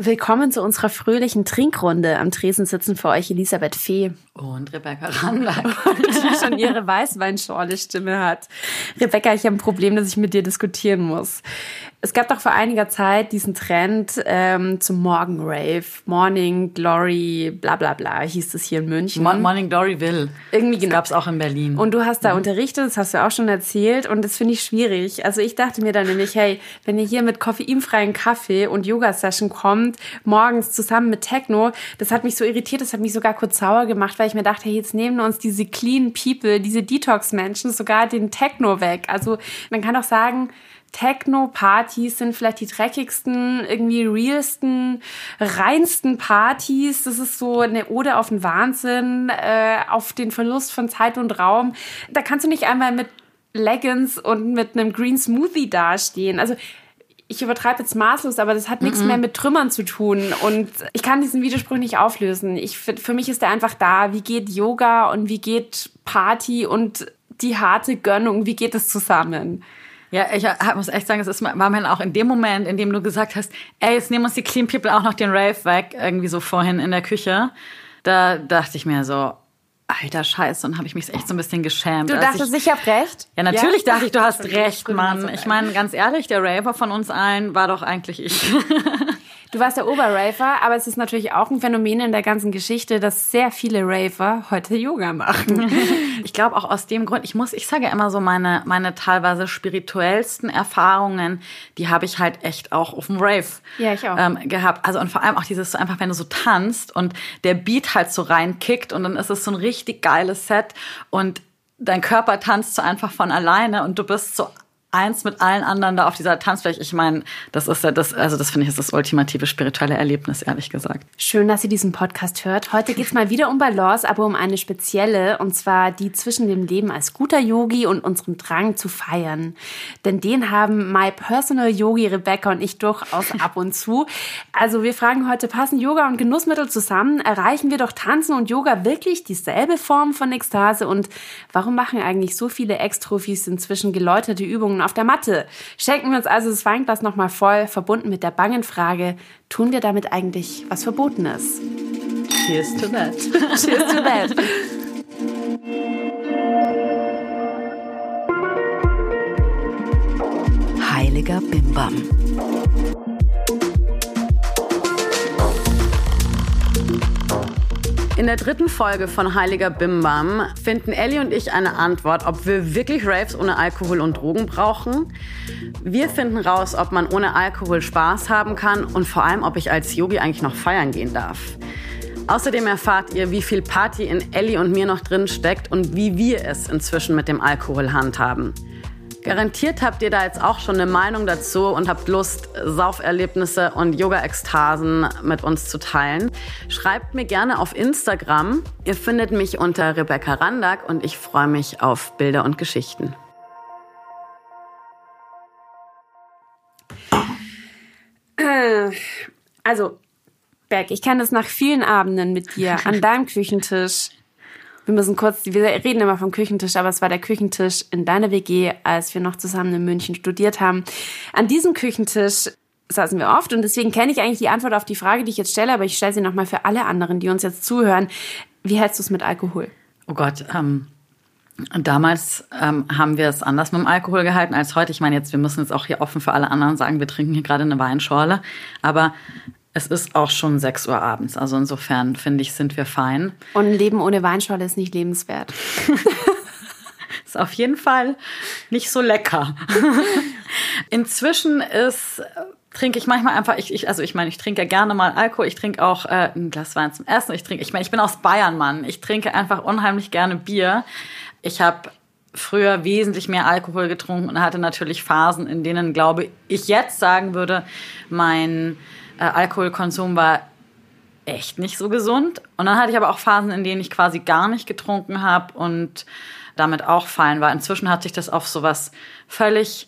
Willkommen zu unserer fröhlichen Trinkrunde. Am Tresen sitzen für euch Elisabeth Fee. Und Rebecca Randack. die schon ihre Weißweinschorle-Stimme hat. Rebecca, ich habe ein Problem, das ich mit dir diskutieren muss. Es gab doch vor einiger Zeit diesen Trend ähm, zum Morgenrave. Morning Glory, bla bla bla, hieß es hier in München. Mo Morning Glory will. Irgendwie genau. gab es auch in Berlin. Und du hast da mhm. unterrichtet, das hast du auch schon erzählt. Und das finde ich schwierig. Also ich dachte mir dann nämlich, hey, wenn ihr hier mit koffeinfreien Kaffee und Yoga-Session kommt, morgens zusammen mit Techno, das hat mich so irritiert, das hat mich sogar kurz sauer gemacht, weil ich mir dachte, hey, jetzt nehmen uns diese Clean People, diese Detox-Menschen sogar den Techno weg. Also man kann doch sagen, Techno-Partys sind vielleicht die dreckigsten, irgendwie realsten, reinsten Partys. Das ist so eine Ode auf den Wahnsinn, äh, auf den Verlust von Zeit und Raum. Da kannst du nicht einmal mit Leggings und mit einem Green Smoothie dastehen. Also ich übertreibe jetzt maßlos, aber das hat nichts mm -mm. mehr mit Trümmern zu tun. Und ich kann diesen Widerspruch nicht auflösen. Ich, für mich ist der einfach da. Wie geht Yoga und wie geht Party und die harte Gönnung, wie geht es zusammen? Ja, ich muss echt sagen, es ist, war mir auch in dem Moment, in dem du gesagt hast, ey, jetzt nehmen uns die Clean People auch noch den Rave weg, irgendwie so vorhin in der Küche. Da dachte ich mir so, alter Scheiße, und habe ich mich echt so ein bisschen geschämt. Du dachtest, ich, ich habe recht? Ja, natürlich ja? dachte ich, du hast recht, Mann. Ich meine, ganz ehrlich, der Raver von uns allen war doch eigentlich ich. Du warst der Oberraver, aber es ist natürlich auch ein Phänomen in der ganzen Geschichte, dass sehr viele Raver heute Yoga machen. ich glaube auch aus dem Grund, ich muss, ich sage immer so, meine, meine teilweise spirituellsten Erfahrungen, die habe ich halt echt auch auf dem Rave ja, ich auch. Ähm, gehabt. Also und vor allem auch dieses so einfach, wenn du so tanzt und der Beat halt so reinkickt und dann ist es so ein richtig geiles Set und dein Körper tanzt so einfach von alleine und du bist so eins mit allen anderen da auf dieser Tanzfläche. Ich meine, das ist ja das, also das finde ich ist das ultimative spirituelle Erlebnis, ehrlich gesagt. Schön, dass ihr diesen Podcast hört. Heute geht's mal wieder um Balance, aber um eine spezielle, und zwar die zwischen dem Leben als guter Yogi und unserem Drang zu feiern. Denn den haben my personal Yogi Rebecca und ich durchaus ab und zu. Also wir fragen heute, passen Yoga und Genussmittel zusammen? Erreichen wir doch Tanzen und Yoga wirklich dieselbe Form von Ekstase? Und warum machen eigentlich so viele Ex-Trophys inzwischen geläuterte Übungen Übungen auf der Matte. Schenken wir uns also das Weinglas nochmal voll, verbunden mit der bangen Frage, tun wir damit eigentlich was Verbotenes? Cheers to that. Cheers to that. Heiliger Bimbam. In der dritten Folge von Heiliger Bimbam finden Ellie und ich eine Antwort, ob wir wirklich Raves ohne Alkohol und Drogen brauchen. Wir finden raus, ob man ohne Alkohol Spaß haben kann und vor allem, ob ich als Yogi eigentlich noch feiern gehen darf. Außerdem erfahrt ihr, wie viel Party in Ellie und mir noch drin steckt und wie wir es inzwischen mit dem Alkohol handhaben. Garantiert habt ihr da jetzt auch schon eine Meinung dazu und habt Lust, Sauferlebnisse und Yoga-Ekstasen mit uns zu teilen. Schreibt mir gerne auf Instagram. Ihr findet mich unter Rebecca Randack und ich freue mich auf Bilder und Geschichten. Also, Beck, ich kann das nach vielen Abenden mit dir an deinem Küchentisch wir müssen kurz, wir reden immer vom Küchentisch, aber es war der Küchentisch in deiner WG, als wir noch zusammen in München studiert haben. An diesem Küchentisch saßen wir oft und deswegen kenne ich eigentlich die Antwort auf die Frage, die ich jetzt stelle, aber ich stelle sie nochmal für alle anderen, die uns jetzt zuhören. Wie hältst du es mit Alkohol? Oh Gott, ähm, Damals ähm, haben wir es anders mit dem Alkohol gehalten als heute. Ich meine, jetzt, wir müssen jetzt auch hier offen für alle anderen sagen, wir trinken hier gerade eine Weinschorle. Aber es ist auch schon 6 Uhr abends. Also insofern finde ich, sind wir fein. Und ein Leben ohne Weinschorle ist nicht lebenswert. ist auf jeden Fall nicht so lecker. Inzwischen ist trinke ich manchmal einfach, ich, ich also ich meine, ich trinke gerne mal Alkohol, ich trinke auch äh, ein Glas Wein zum Essen, ich trinke, ich meine, ich bin aus Bayern, Mann, ich trinke einfach unheimlich gerne Bier. Ich habe früher wesentlich mehr Alkohol getrunken und hatte natürlich Phasen, in denen, glaube ich, jetzt sagen würde, mein äh, Alkoholkonsum war echt nicht so gesund. Und dann hatte ich aber auch Phasen, in denen ich quasi gar nicht getrunken habe und damit auch fallen war. Inzwischen hat sich das auf sowas völlig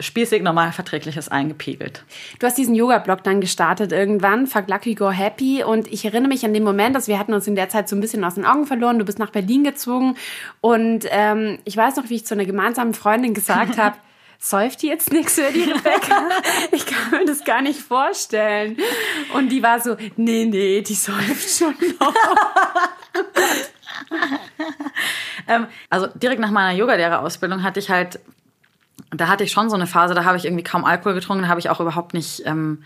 spießig normal verträgliches eingepegelt. Du hast diesen Yoga-Blog dann gestartet irgendwann, Fuck Lucky Go Happy und ich erinnere mich an den Moment, dass wir hatten uns in der Zeit so ein bisschen aus den Augen verloren. Du bist nach Berlin gezogen und ähm, ich weiß noch, wie ich zu einer gemeinsamen Freundin gesagt habe, säuft die jetzt nichts für die Rebecca? ich kann mir das gar nicht vorstellen. Und die war so, nee, nee, die säuft schon noch. ähm, also direkt nach meiner Yogalehrerausbildung hatte ich halt, da hatte ich schon so eine Phase, da habe ich irgendwie kaum Alkohol getrunken, da habe ich auch überhaupt nicht ähm,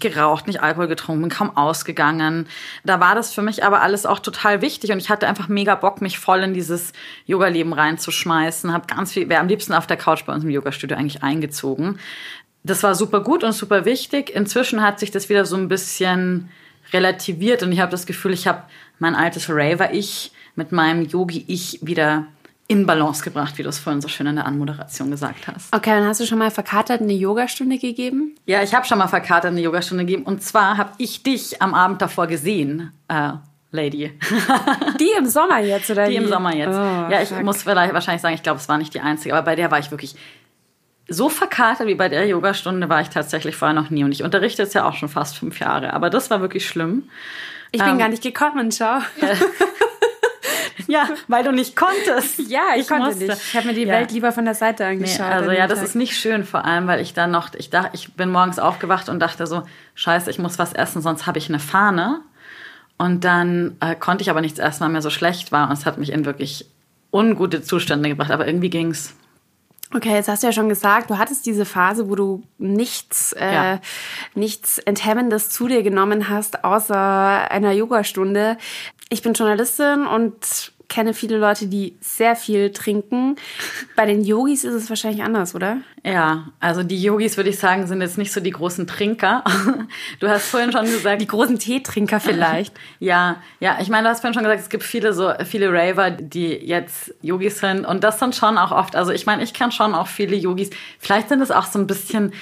geraucht, nicht Alkohol getrunken, kaum ausgegangen. Da war das für mich aber alles auch total wichtig und ich hatte einfach mega Bock, mich voll in dieses Yoga-Leben reinzuschmeißen. Habe ganz viel, wäre am liebsten auf der Couch bei uns im Yoga-Studio eigentlich eingezogen. Das war super gut und super wichtig. Inzwischen hat sich das wieder so ein bisschen relativiert und ich habe das Gefühl, ich habe mein altes Raver-Ich mit meinem Yogi-Ich wieder in Balance gebracht, wie du es vorhin so schön in der Anmoderation gesagt hast. Okay, dann hast du schon mal verkatert eine Yogastunde gegeben? Ja, ich habe schon mal verkatert eine Yogastunde gegeben. Und zwar habe ich dich am Abend davor gesehen, äh, Lady. Die im Sommer jetzt, oder Die wie? im Sommer jetzt. Oh, ja, ich fuck. muss vielleicht wahrscheinlich sagen, ich glaube, es war nicht die einzige, aber bei der war ich wirklich so verkatert wie bei der Yogastunde war ich tatsächlich vorher noch nie. Und ich unterrichte jetzt ja auch schon fast fünf Jahre, aber das war wirklich schlimm. Ich bin Ähm, gar nicht gekommen, schau. Ja, weil du nicht konntest. Ja, ich, konnte musste. nicht. Ich habe mir die Ja. Welt lieber von der Seite Nee, angeschaut. also an ja, das Tag. ist nicht schön, vor allem, weil ich dann noch, ich dachte, ich bin morgens aufgewacht und dachte so, scheiße, ich muss was essen, sonst habe ich eine Fahne. Und dann äh, konnte ich aber nichts essen, weil mir so schlecht war und es hat mich in wirklich ungute Zustände gebracht, aber irgendwie ging's. Okay, jetzt hast du ja schon gesagt, du hattest diese Phase, wo du nichts, äh, Ja. nichts Enthemmendes zu dir genommen hast, außer einer Yogastunde. Ich bin Journalistin und kenne viele Leute, die sehr viel trinken. Bei den Yogis ist es wahrscheinlich anders, oder? Ja, also die Yogis, würde ich sagen, sind jetzt nicht so die großen Trinker. Du hast vorhin schon gesagt, Die großen Teetrinker vielleicht. Ja, ja, ich meine, du hast vorhin schon gesagt, es gibt viele so viele Raver, die jetzt Yogis sind und das sind schon auch oft, also ich meine, ich kenne schon auch viele Yogis. Vielleicht sind es auch so ein bisschen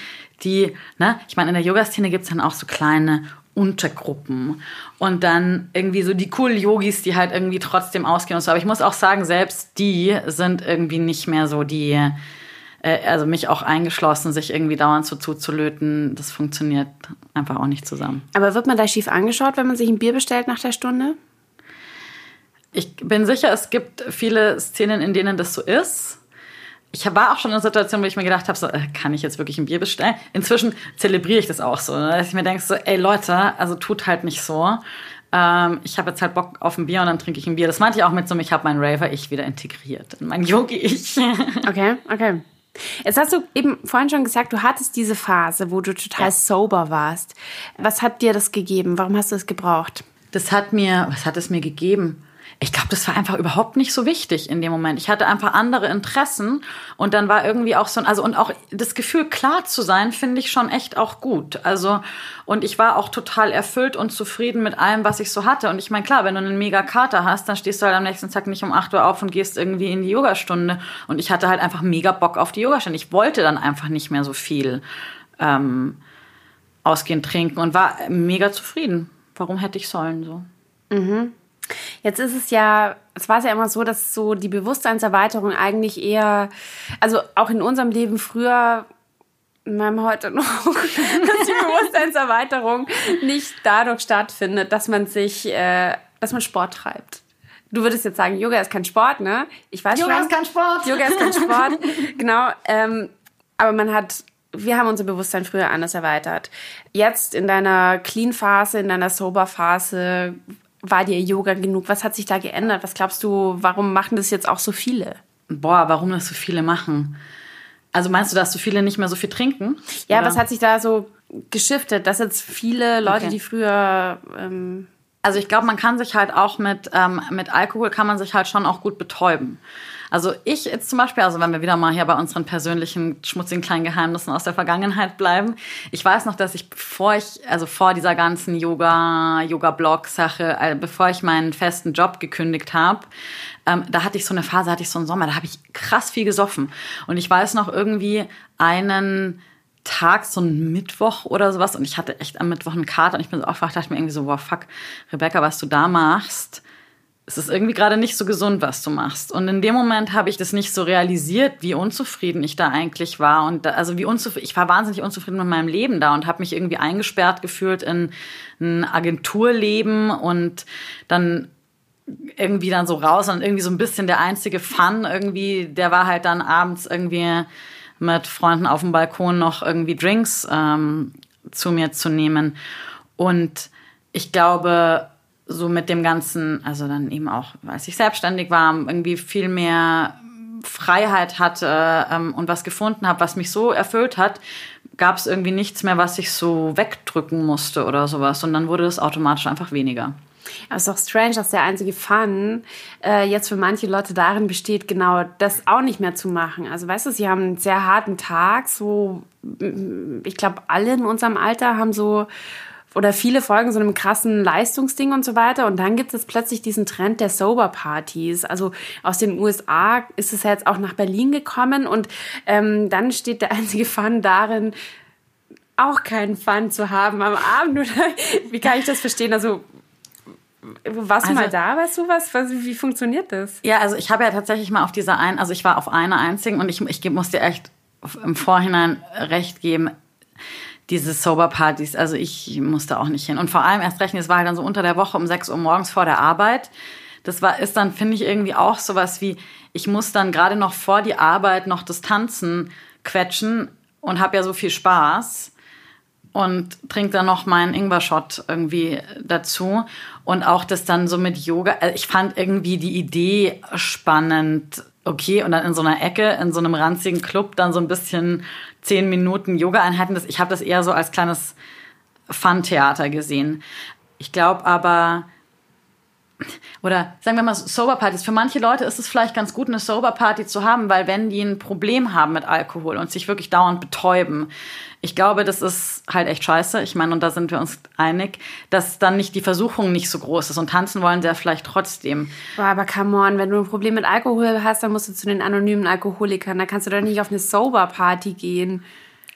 die, ne, ich meine, in der Yoga-Szene gibt's dann auch so kleine Untergruppen und dann irgendwie so die coolen Yogis, die halt irgendwie trotzdem ausgehen und so. Aber ich muss auch sagen, selbst die sind irgendwie nicht mehr so die, äh, also mich auch eingeschlossen, sich irgendwie dauernd so zuzulöten. Das funktioniert einfach auch nicht zusammen. Aber wird man da schief angeschaut, wenn man sich ein Bier bestellt nach der Stunde? Ich bin sicher, es gibt viele Szenen, in denen das so ist. Ich war auch schon in einer Situation, wo ich mir gedacht habe, so, äh, kann ich jetzt wirklich ein Bier bestellen? Inzwischen zelebriere ich das auch so, ne? dass ich mir denke, so, ey Leute, also tut halt nicht so. Ähm, ich habe jetzt halt Bock auf ein Bier und dann trinke ich ein Bier. Das meinte ich auch mit so, ich habe mein Raver-Ich wieder integriert in mein Yogi-Ich. Okay, okay. Jetzt hast du eben vorhin schon gesagt, du hattest diese Phase, wo du total Ja. sober warst. Was hat dir das gegeben? Warum hast du es gebraucht? Das hat mir, was hat es mir gegeben? Ich glaube, das war einfach überhaupt nicht so wichtig in dem Moment. Ich hatte einfach andere Interessen und dann war irgendwie auch so ein, also und auch das Gefühl, klar zu sein, finde ich schon echt auch gut. Also und ich war auch total erfüllt und zufrieden mit allem, was ich so hatte. Und ich meine, klar, wenn du einen mega Kater hast, dann stehst du halt am nächsten Tag nicht um 8 Uhr auf und gehst irgendwie in die Yogastunde. Und ich hatte halt einfach mega Bock auf die Yogastunde. Ich wollte dann einfach nicht mehr so viel ähm, ausgehend trinken und war mega zufrieden. Warum hätte ich sollen so? Jetzt ist es ja, es war ja immer so, dass so die Bewusstseinserweiterung eigentlich eher, also auch in unserem Leben früher, in meinem heute noch, dass die Bewusstseinserweiterung nicht dadurch stattfindet, dass man sich, äh, dass man Sport treibt. Du würdest jetzt sagen, Yoga ist kein Sport, ne? Ich weiß Yoga schon. ist kein Sport. Yoga ist kein Sport, genau. Ähm, aber man hat, wir haben unser Bewusstsein früher anders erweitert. Jetzt in deiner Clean-Phase, in deiner Sober-Phase, war dir Yoga genug? Was hat sich da geändert? Was glaubst du, warum machen das jetzt auch so viele? Boah, warum das so viele machen? Also meinst du, dass so viele nicht mehr so viel trinken? Ja, Oder? was hat sich da so geschiftet, dass jetzt viele Leute, Okay. die früher ähm, Also ich glaube, man kann sich halt auch mit, ähm, mit Alkohol kann man sich halt schon auch gut betäuben. Also ich jetzt zum Beispiel, also wenn wir wieder mal hier bei unseren persönlichen schmutzigen kleinen Geheimnissen aus der Vergangenheit bleiben. Ich weiß noch, dass ich bevor ich, also vor dieser ganzen Yoga, Yoga-Blog-Sache, äh, bevor ich meinen festen Job gekündigt habe, ähm, da hatte ich so eine Phase, hatte ich so einen Sommer, da habe ich krass viel gesoffen. Und ich weiß noch irgendwie einen Tag, so ein Mittwoch oder sowas. Und ich hatte echt am Mittwoch einen Kater und ich bin so aufgewacht, dachte mir irgendwie so, wow, fuck, Rebecca, was du da machst, es ist irgendwie gerade nicht so gesund, was du machst. Und in dem Moment habe ich das nicht so realisiert, wie unzufrieden ich da eigentlich war. Und da, also wie unzufrieden, ich war wahnsinnig unzufrieden mit meinem Leben da und habe mich irgendwie eingesperrt gefühlt in ein Agenturleben und dann irgendwie dann so raus und irgendwie so ein bisschen der einzige Fun irgendwie, der war halt dann abends irgendwie mit Freunden auf dem Balkon noch irgendwie Drinks ähm, zu mir zu nehmen. Und ich glaube, so mit dem Ganzen, also dann eben auch, als ich selbstständig war, irgendwie viel mehr Freiheit hatte ähm, und was gefunden habe, was mich so erfüllt hat, gab es irgendwie nichts mehr, was ich so wegdrücken musste oder sowas. Und dann wurde das automatisch einfach weniger. Es ist doch strange, dass der einzige Fun äh, jetzt für manche Leute darin besteht, genau das auch nicht mehr zu machen. Also weißt du, sie haben einen sehr harten Tag, so ich glaube, alle in unserem Alter haben so oder viele folgen so einem krassen Leistungsding und so weiter. Und dann gibt es plötzlich diesen Trend der Sober-Partys. Also aus den USA ist es ja jetzt auch nach Berlin gekommen und ähm, dann steht der einzige Fun darin, auch keinen Fun zu haben am Abend. Oder wie kann ich das verstehen? Also warst du also, mal da, weißt du was? Wie funktioniert das? Ja, also ich habe ja tatsächlich mal auf dieser einen, also ich war auf einer einzigen und ich, ich muss dir echt im Vorhinein recht geben, diese Sober-Partys, also ich musste auch nicht hin. Und vor allem erst rechnen, es war halt dann so unter der Woche um 6 Uhr morgens vor der Arbeit. Das war, ist dann, finde ich, irgendwie auch sowas wie, ich muss dann gerade noch vor die Arbeit noch das Tanzen quetschen und habe ja so viel Spaß und trinke dann noch meinen Ingwer-Shot irgendwie dazu. Und auch das dann so mit Yoga. Also ich fand irgendwie die Idee spannend. Okay, und dann in so einer Ecke, in so einem ranzigen Club, dann so ein bisschen zehn Minuten Yoga-Einheiten. Ich habe das eher so als kleines Fun-Theater gesehen. Ich glaube aber, oder sagen wir mal Sober-Partys. Für manche Leute ist es vielleicht ganz gut, eine Sober-Party zu haben, weil wenn die ein Problem haben mit Alkohol und sich wirklich dauernd betäuben, ich glaube, das ist halt echt scheiße. Ich meine, und da sind wir uns einig, dass dann nicht die Versuchung nicht so groß ist. Und tanzen wollen sie ja vielleicht trotzdem. Boah, aber come on, wenn du ein Problem mit Alkohol hast, dann musst du zu den anonymen Alkoholikern. Da kannst du doch nicht auf eine Sober-Party gehen.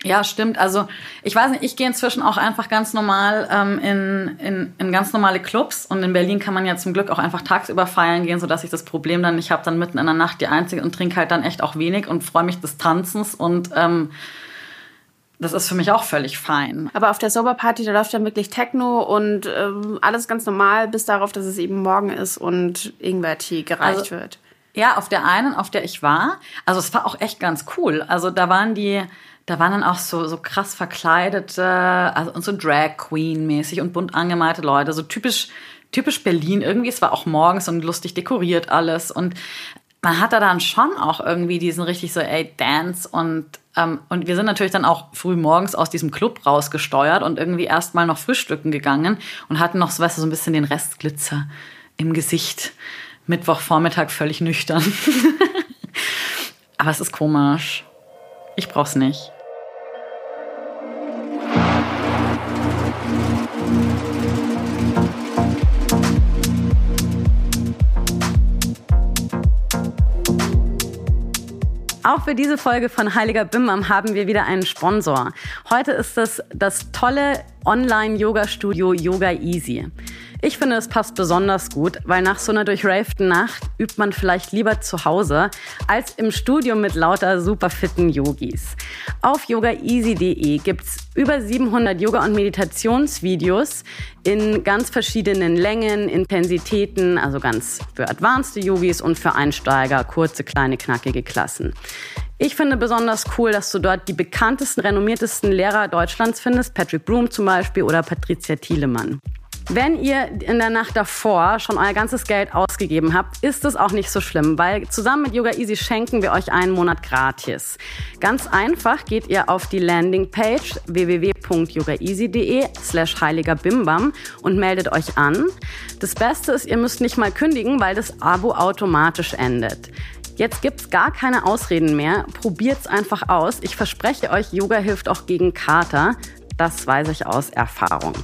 Ja, stimmt. Also ich weiß nicht, ich gehe inzwischen auch einfach ganz normal ähm, in, in, in ganz normale Clubs und in Berlin kann man ja zum Glück auch einfach tagsüber feiern gehen, sodass ich das Problem dann nicht habe, dann mitten in der Nacht die Einzige und trinke halt dann echt auch wenig und freue mich des Tanzens und ähm, das ist für mich auch völlig fein. Aber auf der Soberparty, da läuft dann wirklich Techno und ähm, alles ganz normal, bis darauf, dass es eben morgen ist und Ingwertee gereicht also, wird. Ja, auf der einen, auf der ich war. Also es war auch echt ganz cool. Also da waren die, da waren dann auch so, so krass verkleidete, also und so Drag Queen mäßig und bunt angemalte Leute, so typisch, typisch Berlin irgendwie. Es war auch morgens und lustig dekoriert alles und man hat da dann schon auch irgendwie diesen richtig so, ey, Dance und ähm, und wir sind natürlich dann auch früh morgens aus diesem Club rausgesteuert und irgendwie erstmal noch frühstücken gegangen und hatten noch so, weißt du, so ein bisschen den Restglitzer im Gesicht. Mittwochvormittag völlig nüchtern. Aber es ist komisch. Ich brauch's nicht. Auch für diese Folge von Heiliger Bimbam haben wir wieder einen Sponsor. Heute ist es das tolle Online-Yoga-Studio Yoga Easy. Ich finde, es passt besonders gut, weil nach so einer durchravten Nacht übt man vielleicht lieber zu Hause als im Studio mit lauter superfitten Yogis. Auf yogaeasy.de gibt's über 700 Yoga- und Meditationsvideos in ganz verschiedenen Längen, Intensitäten, also ganz für advanced Yogis und für Einsteiger, kurze, kleine, knackige Klassen. Ich finde besonders cool, dass du dort die bekanntesten, renommiertesten Lehrer Deutschlands findest, Patrick Broom zum Beispiel oder Patricia Thielemann. Wenn ihr in der Nacht davor schon euer ganzes Geld ausgegeben habt, ist es auch nicht so schlimm, weil zusammen mit Yoga Easy schenken wir euch einen Monat gratis. Ganz einfach geht ihr auf die Landingpage www.yogaeasy.de slash heiliger Bimbam und meldet euch an. Das Beste ist, ihr müsst nicht mal kündigen, weil das Abo automatisch endet. Jetzt gibt's gar keine Ausreden mehr. Probiert's einfach aus. Ich verspreche euch, Yoga hilft auch gegen Kater. Das weiß ich aus Erfahrung.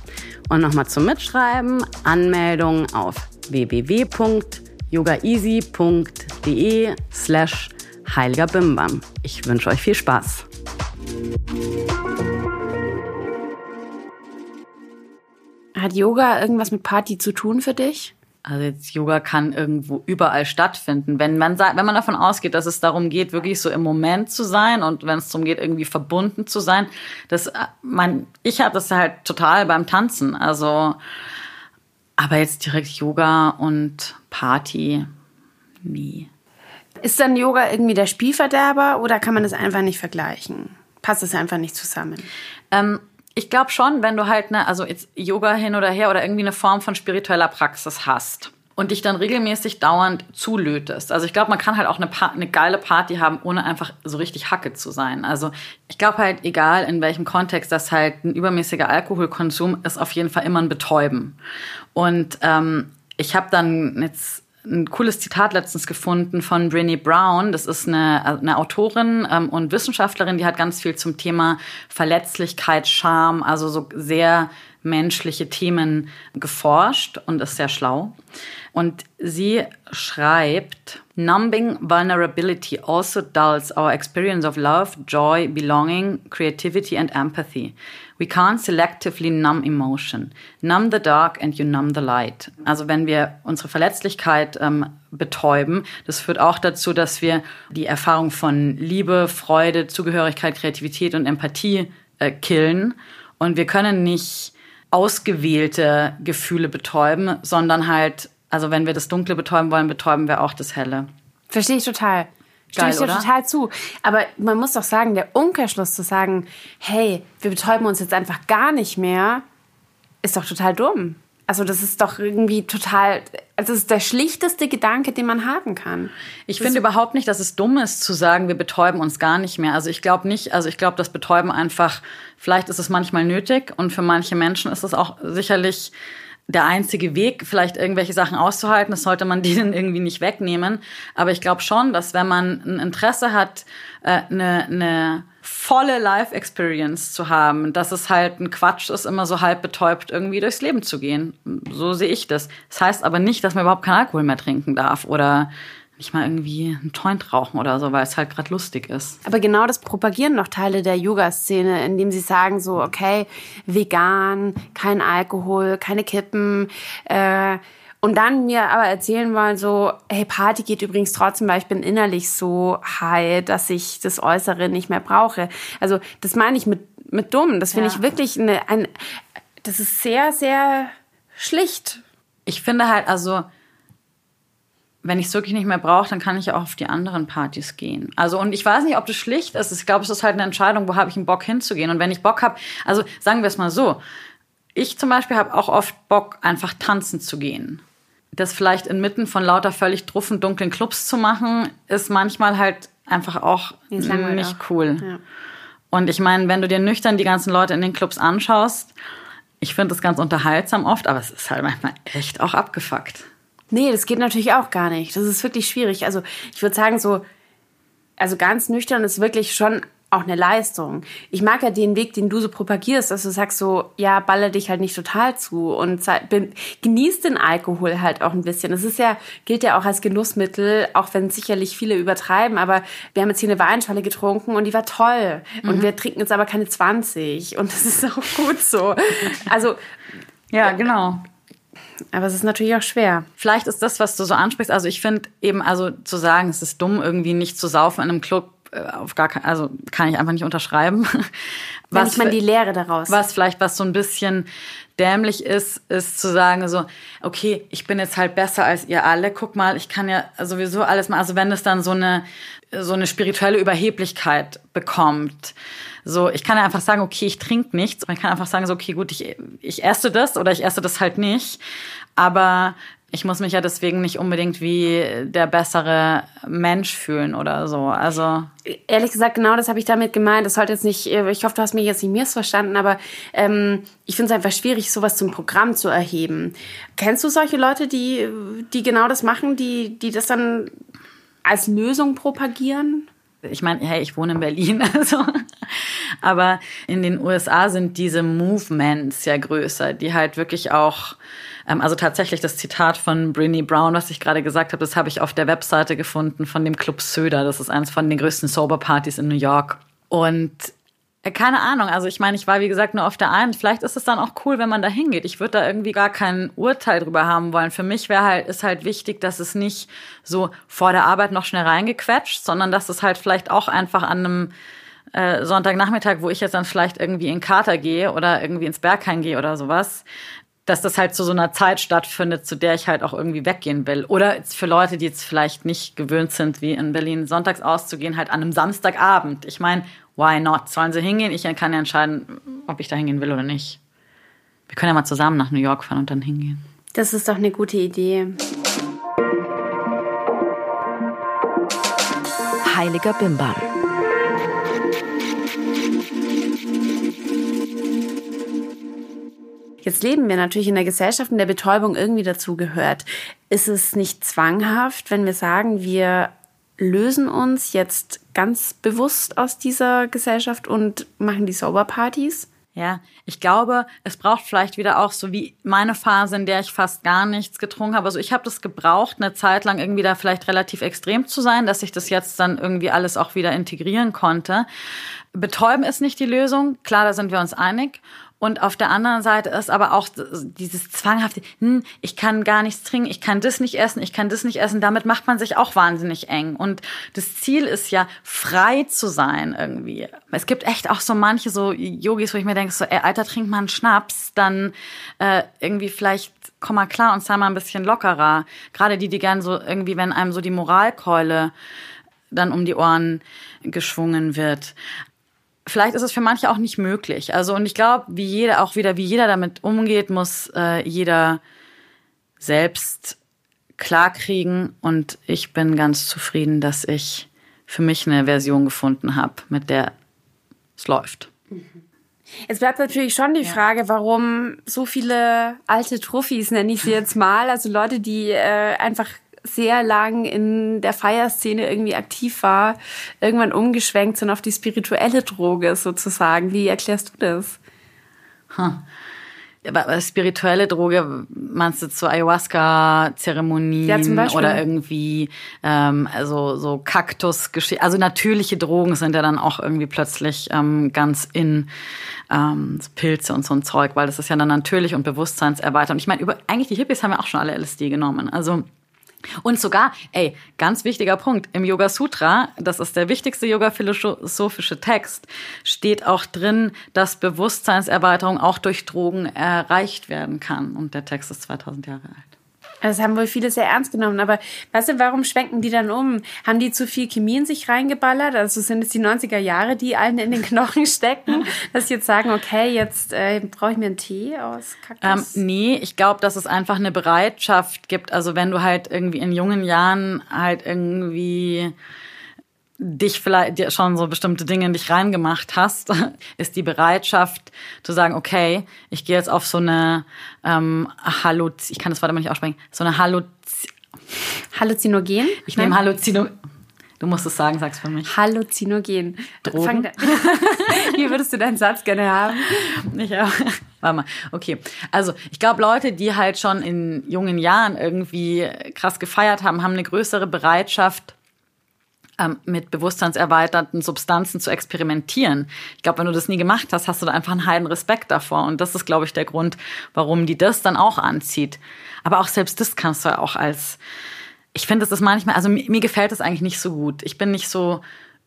Und nochmal zum Mitschreiben, Anmeldung auf www.yogaeasy.de slash heiliger Bimbam. Ich wünsche euch viel Spaß. Hat Yoga irgendwas mit Party zu tun für dich? Also jetzt Yoga kann irgendwo überall stattfinden. Wenn man sagt, wenn man davon ausgeht, dass es darum geht, wirklich so im Moment zu sein und wenn es darum geht, irgendwie verbunden zu sein, das äh, man, ich hatte das halt total beim Tanzen. Also, aber jetzt direkt Yoga und Party, nie. Ist dann Yoga irgendwie der Spielverderber oder kann man das einfach nicht vergleichen? Passt es einfach nicht zusammen? Ähm, ich glaube schon, wenn du halt eine, also jetzt Yoga hin oder her oder irgendwie eine Form von spiritueller Praxis hast und dich dann regelmäßig dauernd zulötest. Also ich glaube, man kann halt auch eine, eine geile Party haben, ohne einfach so richtig Hacke zu sein. Also ich glaube halt, egal in welchem Kontext, dass halt ein übermäßiger Alkoholkonsum ist auf jeden Fall immer ein Betäuben. Und ähm, ich habe dann jetzt ein cooles Zitat letztens gefunden von Brené Brown. Das ist eine, eine Autorin ähm, und Wissenschaftlerin, die hat ganz viel zum Thema Verletzlichkeit, Scham, also so sehr menschliche Themen geforscht und ist sehr schlau. Und sie schreibt, Numbing vulnerability also dulls our experience of love, joy, belonging, creativity and empathy. We can't selectively numb emotion. Numb the dark and you numb the light. Also wenn wir unsere Verletzlichkeit ähm, betäuben, das führt auch dazu, dass wir die Erfahrung von Liebe, Freude, Zugehörigkeit, Kreativität und Empathie äh, killen. Und wir können nicht ausgewählte Gefühle betäuben, sondern halt also wenn wir das Dunkle betäuben wollen, betäuben wir auch das Helle. Verstehe ich total. Stimme ich dir total zu. Aber man muss doch sagen, der Umkehrschluss zu sagen, hey, wir betäuben uns jetzt einfach gar nicht mehr, ist doch total dumm. Also das ist doch irgendwie total, also das ist der schlichteste Gedanke, den man haben kann. Ich finde überhaupt nicht, dass es dumm ist zu sagen, wir betäuben uns gar nicht mehr. Also ich glaube nicht, also ich glaube, das Betäuben einfach, vielleicht ist es manchmal nötig und für manche Menschen ist es auch sicherlich der einzige Weg, vielleicht irgendwelche Sachen auszuhalten. Das sollte man denen irgendwie nicht wegnehmen. Aber ich glaube schon, dass wenn man ein Interesse hat, äh, eine, eine volle Life-Experience zu haben, dass es halt ein Quatsch ist, immer so halb betäubt irgendwie durchs Leben zu gehen. So sehe ich das. Das heißt aber nicht, dass man überhaupt keinen Alkohol mehr trinken darf oder nicht mal irgendwie einen Joint rauchen oder so, weil es halt gerade lustig ist. Aber genau das propagieren noch Teile der Yoga-Szene, indem sie sagen so, okay, vegan, kein Alkohol, keine Kippen, äh, und dann mir aber erzählen wollen, so, hey, Party geht übrigens trotzdem, weil ich bin innerlich so high, dass ich das Äußere nicht mehr brauche. Also, das meine ich mit, mit dumm. Das finde ja. ich wirklich eine, ein, das ist sehr, sehr schlicht. Ich finde halt, also, wenn ich es wirklich nicht mehr brauche, dann kann ich auch auf die anderen Partys gehen. Also und ich weiß nicht, ob das schlicht ist. Ich glaube, es ist halt eine Entscheidung, wo habe ich einen Bock hinzugehen. Und wenn ich Bock habe, also sagen wir es mal so, ich zum Beispiel habe auch oft Bock, einfach tanzen zu gehen. Das vielleicht inmitten von lauter völlig druffen, dunklen Clubs zu machen, ist manchmal halt einfach auch nicht cool. Ja. Und ich meine, wenn du dir nüchtern die ganzen Leute in den Clubs anschaust, ich finde das ganz unterhaltsam oft, aber es ist halt manchmal echt auch abgefuckt. Nee, das geht natürlich auch gar nicht. Das ist wirklich schwierig. Also ich würde sagen, so, also ganz nüchtern ist wirklich schon auch eine Leistung. Ich mag ja den Weg, den du so propagierst, dass du sagst so, ja, baller dich halt nicht total zu und genieß den Alkohol halt auch ein bisschen. Das ist ja, gilt ja auch als Genussmittel, auch wenn sicherlich viele übertreiben, aber wir haben jetzt hier eine Weinschale getrunken und die war toll. Mhm. Und wir trinken jetzt aber keine 20 und das ist auch gut so. Also, ja, genau. Aber es ist natürlich auch schwer. Vielleicht ist das, was du so ansprichst. Also ich finde eben, also zu sagen, es ist dumm, irgendwie nicht zu saufen in einem Club, auf gar kein, also kann ich einfach nicht unterschreiben. Was ich meine die Lehre daraus. Was vielleicht was so ein bisschen dämlich ist, ist zu sagen so, okay, ich bin jetzt halt besser als ihr alle. Guck mal, ich kann ja sowieso alles mal. Also wenn es dann so eine so eine spirituelle Überheblichkeit bekommt. So, ich kann ja einfach sagen, okay, ich trinke nichts. Man kann einfach sagen, so, okay, gut, ich, ich esse das oder ich esse das halt nicht. Aber ich muss mich ja deswegen nicht unbedingt wie der bessere Mensch fühlen oder so. Also ehrlich gesagt, genau das habe ich damit gemeint. Das sollte jetzt nicht. Ich hoffe, du hast mich jetzt nicht missverstanden, aber ähm, ich finde es einfach schwierig, sowas zum Programm zu erheben. Kennst du solche Leute, die die genau das machen, die die das dann als Lösung propagieren? Ich meine, hey, ich wohne in Berlin, also. Aber in den USA sind diese Movements ja größer, die halt wirklich auch, also tatsächlich das Zitat von Brinny Brown, was ich gerade gesagt habe, das habe ich auf der Webseite gefunden von dem Club Söder. Das ist eines von den größten Sober-Partys in New York. Und äh, keine Ahnung. Also ich meine, ich war wie gesagt nur auf der einen. Vielleicht ist es dann auch cool, wenn man da hingeht. Ich würde da irgendwie gar kein Urteil drüber haben wollen. Für mich wäre halt ist halt wichtig, dass es nicht so vor der Arbeit noch schnell reingequetscht, sondern dass es halt vielleicht auch einfach an einem äh, Sonntagnachmittag, wo ich jetzt dann vielleicht irgendwie in Kater gehe oder irgendwie ins Berghain gehe oder sowas, dass das halt zu so einer Zeit stattfindet, zu der ich halt auch irgendwie weggehen will. Oder für Leute, die jetzt vielleicht nicht gewöhnt sind, wie in Berlin sonntags auszugehen, halt an einem Samstagabend. Ich meine, why not? Sollen sie hingehen? Ich kann ja entscheiden, ob ich da hingehen will oder nicht. Wir können ja mal zusammen nach New York fahren und dann hingehen. Das ist doch eine gute Idee. Heiliger Bimbam. Jetzt leben wir natürlich in einer Gesellschaft, in der Betäubung irgendwie dazugehört. Ist es nicht zwanghaft, wenn wir sagen, wir lösen uns jetzt ganz bewusst aus dieser Gesellschaft und machen die Soberpartys? Ja, ich glaube, es braucht vielleicht wieder auch so wie meine Phase, in der ich fast gar nichts getrunken habe. Also ich habe das gebraucht, eine Zeit lang irgendwie da vielleicht relativ extrem zu sein, dass ich das jetzt dann irgendwie alles auch wieder integrieren konnte. Betäuben ist nicht die Lösung. Klar, da sind wir uns einig. Und auf der anderen Seite ist aber auch dieses zwanghafte, hm, ich kann gar nichts trinken, ich kann das nicht essen, ich kann das nicht essen. Damit macht man sich auch wahnsinnig eng. Und das Ziel ist ja, frei zu sein irgendwie. Es gibt echt auch so manche so Yogis, wo ich mir denke, so, ey, Alter, trink mal einen Schnaps, dann äh, irgendwie vielleicht komm mal klar und sei mal ein bisschen lockerer. Gerade die, die gern so irgendwie, wenn einem so die Moralkeule dann um die Ohren geschwungen wird vielleicht ist es für manche auch nicht möglich. Also und ich glaube, wie jeder auch wieder, wie jeder damit umgeht, muss äh, jeder selbst klarkriegen. Und ich bin ganz zufrieden, dass ich für mich eine Version gefunden habe, mit der es läuft. Es bleibt natürlich schon die Frage, warum so viele alte Trophys, nenne ich sie jetzt mal, also Leute, die äh, einfach sehr lang in der Feierszene irgendwie aktiv war, irgendwann umgeschwenkt sind auf die spirituelle Droge sozusagen. Wie erklärst du das? Hm. Aber spirituelle Droge, meinst du zu Ayahuasca-Zeremonien ja, oder irgendwie ähm, also so kaktus Also natürliche Drogen sind ja dann auch irgendwie plötzlich ähm, ganz in ähm, Pilze und so ein Zeug, weil das ist ja dann natürlich und bewusstseinserweiternd. Ich meine, über eigentlich die Hippies haben ja auch schon alle LSD genommen. Also und sogar, ey, ganz wichtiger Punkt, im Yoga Sutra, das ist der wichtigste yoga-philosophische Text, steht auch drin, dass Bewusstseinserweiterung auch durch Drogen erreicht werden kann. Und der Text ist 2000 Jahre alt. Das haben wohl viele sehr ernst genommen. Aber weißt du, warum schwenken die dann um? Haben die zu viel Chemie in sich reingeballert? Also sind es die 90er Jahre, die allen in den Knochen stecken? dass sie jetzt sagen, okay, jetzt äh, brauche ich mir einen Tee aus Kaktus? Ähm, nee, ich glaube, dass es einfach eine Bereitschaft gibt. Also wenn du halt irgendwie in jungen Jahren halt irgendwie dich vielleicht schon so bestimmte Dinge in dich reingemacht hast, ist die Bereitschaft zu sagen, okay, ich gehe jetzt auf so eine ähm, Halluz, ich kann das Wort mal nicht aussprechen, so eine Halluz Halluzinogen? Ich nehme Halluzino. Du musst es sagen, sag's für mich. Halluzinogen. Drogen? Wie würdest du deinen Satz gerne haben? Ich auch. Warte mal. Okay. Also, ich glaube, Leute, die halt schon in jungen Jahren irgendwie krass gefeiert haben, haben eine größere Bereitschaft, ähm, mit bewusstseinserweiterten Substanzen zu experimentieren. Ich glaube, wenn du das nie gemacht hast, hast du da einfach einen heiden Respekt davor. Und das ist, glaube ich, der Grund, warum die das dann auch anzieht. Aber auch selbst das kannst du ja auch als, ich finde, das ist manchmal, also mir, mir gefällt das eigentlich nicht so gut. Ich bin nicht so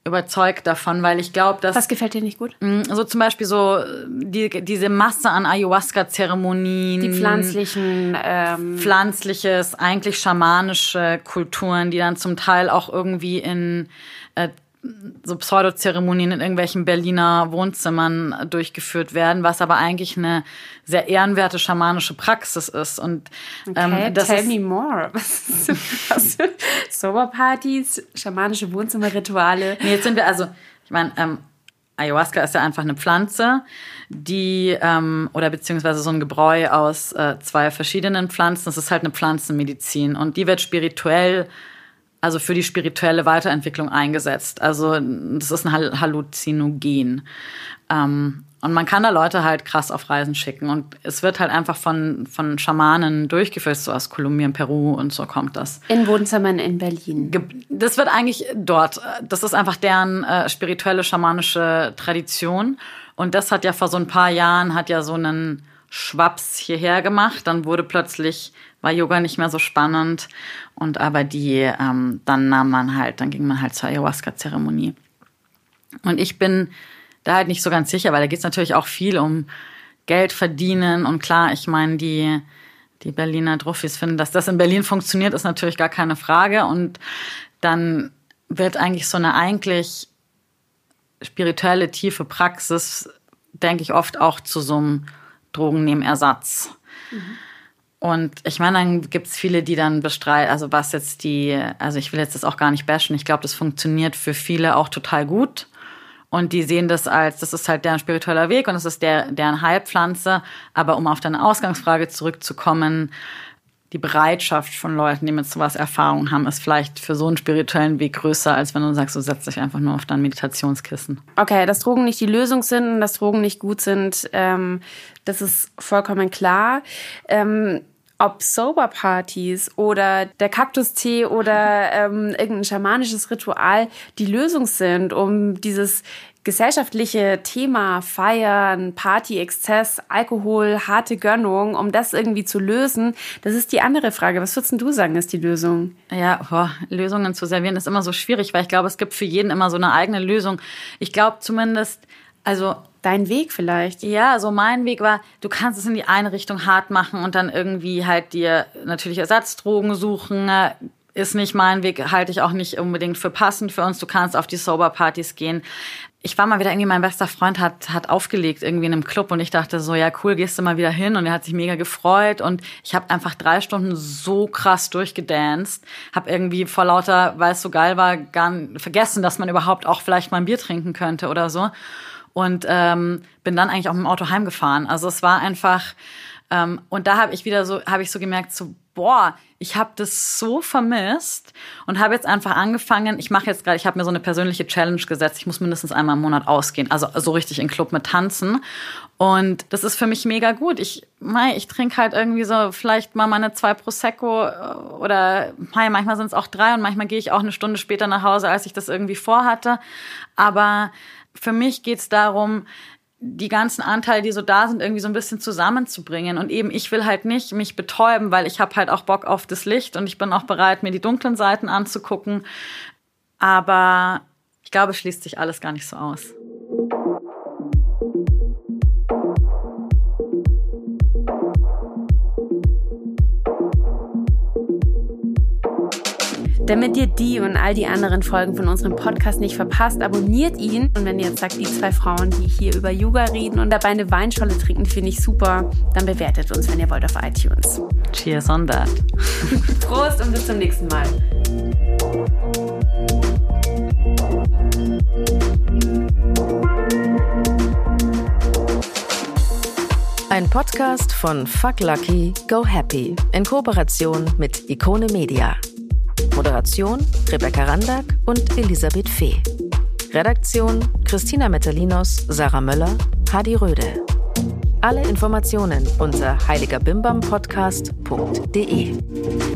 überzeugt davon, weil ich glaube, dass. Was gefällt dir nicht gut? Mm, so zum Beispiel so die, diese Masse an Ayahuasca-Zeremonien. Die pflanzlichen. Ähm pflanzliches, eigentlich schamanische Kulturen, die dann zum Teil auch irgendwie in äh, so Pseudozeremonien in irgendwelchen Berliner Wohnzimmern durchgeführt werden, was aber eigentlich eine sehr ehrenwerte schamanische Praxis ist. Und ähm, okay, das tell ist, me more. Was ist Soberpartys, schamanische Wohnzimmerrituale. Nee, jetzt sind wir also, ich meine, ähm, Ayahuasca ist ja einfach eine Pflanze, die ähm, oder beziehungsweise so ein Gebräu aus äh, zwei verschiedenen Pflanzen. Das ist halt eine Pflanzenmedizin und die wird spirituell also für die spirituelle Weiterentwicklung eingesetzt. Also das ist ein Halluzinogen. Ähm, und man kann da Leute halt krass auf Reisen schicken. Und es wird halt einfach von, von Schamanen durchgeführt, so aus Kolumbien, Peru und so kommt das. In Wohnzimmern in Berlin. Das wird eigentlich dort. Das ist einfach deren äh, spirituelle, schamanische Tradition. Und das hat ja vor so ein paar Jahren, hat ja so einen Schwaps hierher gemacht. Dann wurde plötzlich war Yoga nicht mehr so spannend. Und aber die, ähm, dann nahm man halt, dann ging man halt zur Ayahuasca-Zeremonie. Und ich bin da halt nicht so ganz sicher, weil da geht es natürlich auch viel um Geld verdienen. Und klar, ich meine, die, die Berliner Druffis finden, dass das in Berlin funktioniert, ist natürlich gar keine Frage. Und dann wird eigentlich so eine eigentlich spirituelle, tiefe Praxis, denke ich, oft auch zu so einem Drogennehmersatz. Mhm. Und ich meine, dann gibt es viele, die dann bestreiten, also was jetzt die, also ich will jetzt das auch gar nicht bashen, ich glaube, das funktioniert für viele auch total gut. Und die sehen das als, das ist halt deren spiritueller Weg und das ist der, deren Heilpflanze. Aber um auf deine Ausgangsfrage zurückzukommen, die Bereitschaft von Leuten, die mit sowas Erfahrung haben, ist vielleicht für so einen spirituellen Weg größer, als wenn du sagst, du setzt dich einfach nur auf dein Meditationskissen. Okay, dass Drogen nicht die Lösung sind dass Drogen nicht gut sind, ähm, das ist vollkommen klar. Ähm, ob Sober-Partys oder der Kaktustee oder ähm, irgendein schamanisches Ritual die Lösung sind, um dieses gesellschaftliche Thema Feiern, Party, Exzess, Alkohol, harte Gönnung, um das irgendwie zu lösen, das ist die andere Frage. Was würdest du sagen, ist die Lösung? Ja, boah, Lösungen zu servieren ist immer so schwierig, weil ich glaube, es gibt für jeden immer so eine eigene Lösung. Ich glaube zumindest, also dein Weg vielleicht. Ja, so mein Weg war, du kannst es in die eine Richtung hart machen und dann irgendwie halt dir natürlich Ersatzdrogen suchen. Ist nicht mein Weg, halte ich auch nicht unbedingt für passend für uns. Du kannst auf die Sober-Partys gehen ich war mal wieder irgendwie, mein bester Freund hat, hat aufgelegt irgendwie in einem Club und ich dachte so, ja cool, gehst du mal wieder hin und er hat sich mega gefreut und ich habe einfach drei Stunden so krass durchgedanced, habe irgendwie vor lauter, weil es so geil war, gar vergessen, dass man überhaupt auch vielleicht mal ein Bier trinken könnte oder so und ähm, bin dann eigentlich auch mit dem Auto heimgefahren. Also es war einfach ähm, und da habe ich wieder so, habe ich so gemerkt, so boah, ich habe das so vermisst und habe jetzt einfach angefangen, ich mache jetzt gerade, ich habe mir so eine persönliche Challenge gesetzt, ich muss mindestens einmal im Monat ausgehen, also so richtig in Club mit tanzen und das ist für mich mega gut. Ich mei, ich trinke halt irgendwie so vielleicht mal meine zwei Prosecco äh, oder mei, manchmal sind es auch drei und manchmal gehe ich auch eine Stunde später nach Hause, als ich das irgendwie vorhatte, aber für mich geht's darum, die ganzen Anteile, die so da sind, irgendwie so ein bisschen zusammenzubringen. Und eben, ich will halt nicht mich betäuben, weil ich habe halt auch Bock auf das Licht und ich bin auch bereit, mir die dunklen Seiten anzugucken. Aber ich glaube, schließt sich alles gar nicht so aus. Damit ihr die und all die anderen Folgen von unserem Podcast nicht verpasst, abonniert ihn. Und wenn ihr jetzt sagt, die zwei Frauen, die hier über Yoga reden und dabei eine Weinscholle trinken, finde ich super, dann bewertet uns, wenn ihr wollt, auf iTunes. Cheers on that. Prost und bis zum nächsten Mal. Ein Podcast von Fuck Lucky, Go Happy in Kooperation mit Ikone Media. Moderation Rebecca Randack und Elisabeth Fee. Redaktion Christina Metalinos, Sarah Möller, Hadi Röde. Alle Informationen unter heiligerbimbampodcast.de.